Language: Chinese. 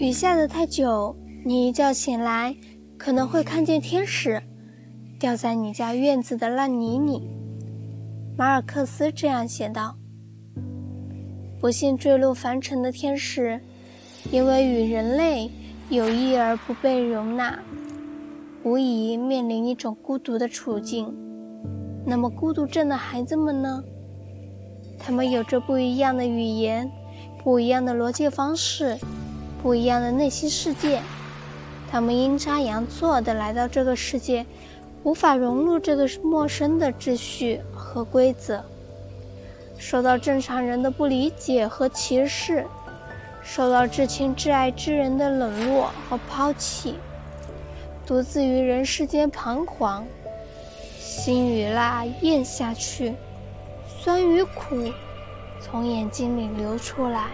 雨下的太久，你一觉醒来，可能会看见天使掉在你家院子的烂泥里。马尔克斯这样写道：“不幸坠落凡尘的天使，因为与人类有意而不被容纳，无疑面临一种孤独的处境。那么，孤独症的孩子们呢？他们有着不一样的语言，不一样的逻辑方式。”不一样的内心世界，他们阴差阳错地来到这个世界，无法融入这个陌生的秩序和规则，受到正常人的不理解和歧视，受到至亲至爱之人的冷落和抛弃，独自于人世间彷徨，心与辣咽下去，酸与苦从眼睛里流出来。